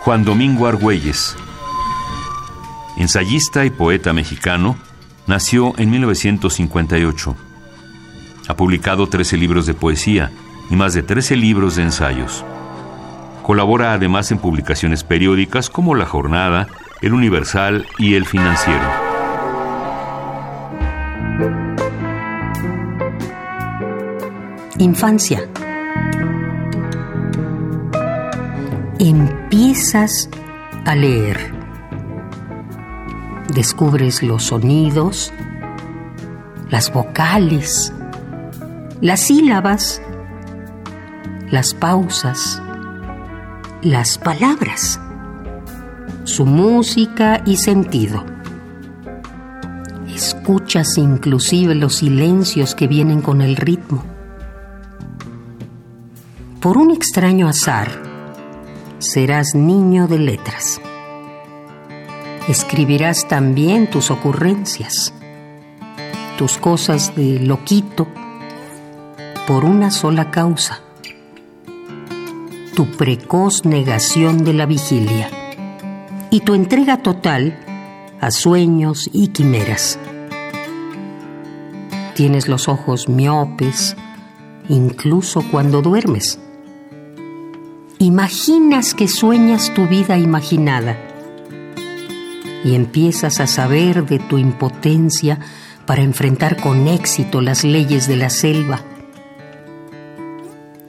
Juan Domingo Argüelles. Ensayista y poeta mexicano, nació en 1958. Ha publicado 13 libros de poesía y más de 13 libros de ensayos. Colabora además en publicaciones periódicas como La Jornada, El Universal y El Financiero. Infancia. Empiezas a leer. Descubres los sonidos, las vocales, las sílabas, las pausas, las palabras, su música y sentido. Escuchas inclusive los silencios que vienen con el ritmo. Por un extraño azar, serás niño de letras. Escribirás también tus ocurrencias, tus cosas de loquito, por una sola causa tu precoz negación de la vigilia y tu entrega total a sueños y quimeras. Tienes los ojos miopes, incluso cuando duermes. Imaginas que sueñas tu vida imaginada y empiezas a saber de tu impotencia para enfrentar con éxito las leyes de la selva.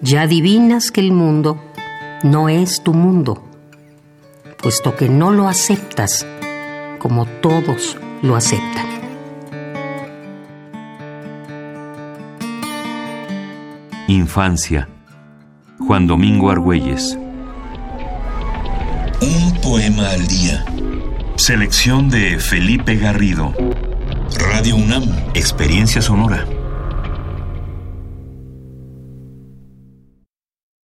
Ya adivinas que el mundo no es tu mundo, puesto que no lo aceptas como todos lo aceptan. Infancia. Juan Domingo Argüelles. Un poema al día. Selección de Felipe Garrido. Radio UNAM. Experiencia sonora.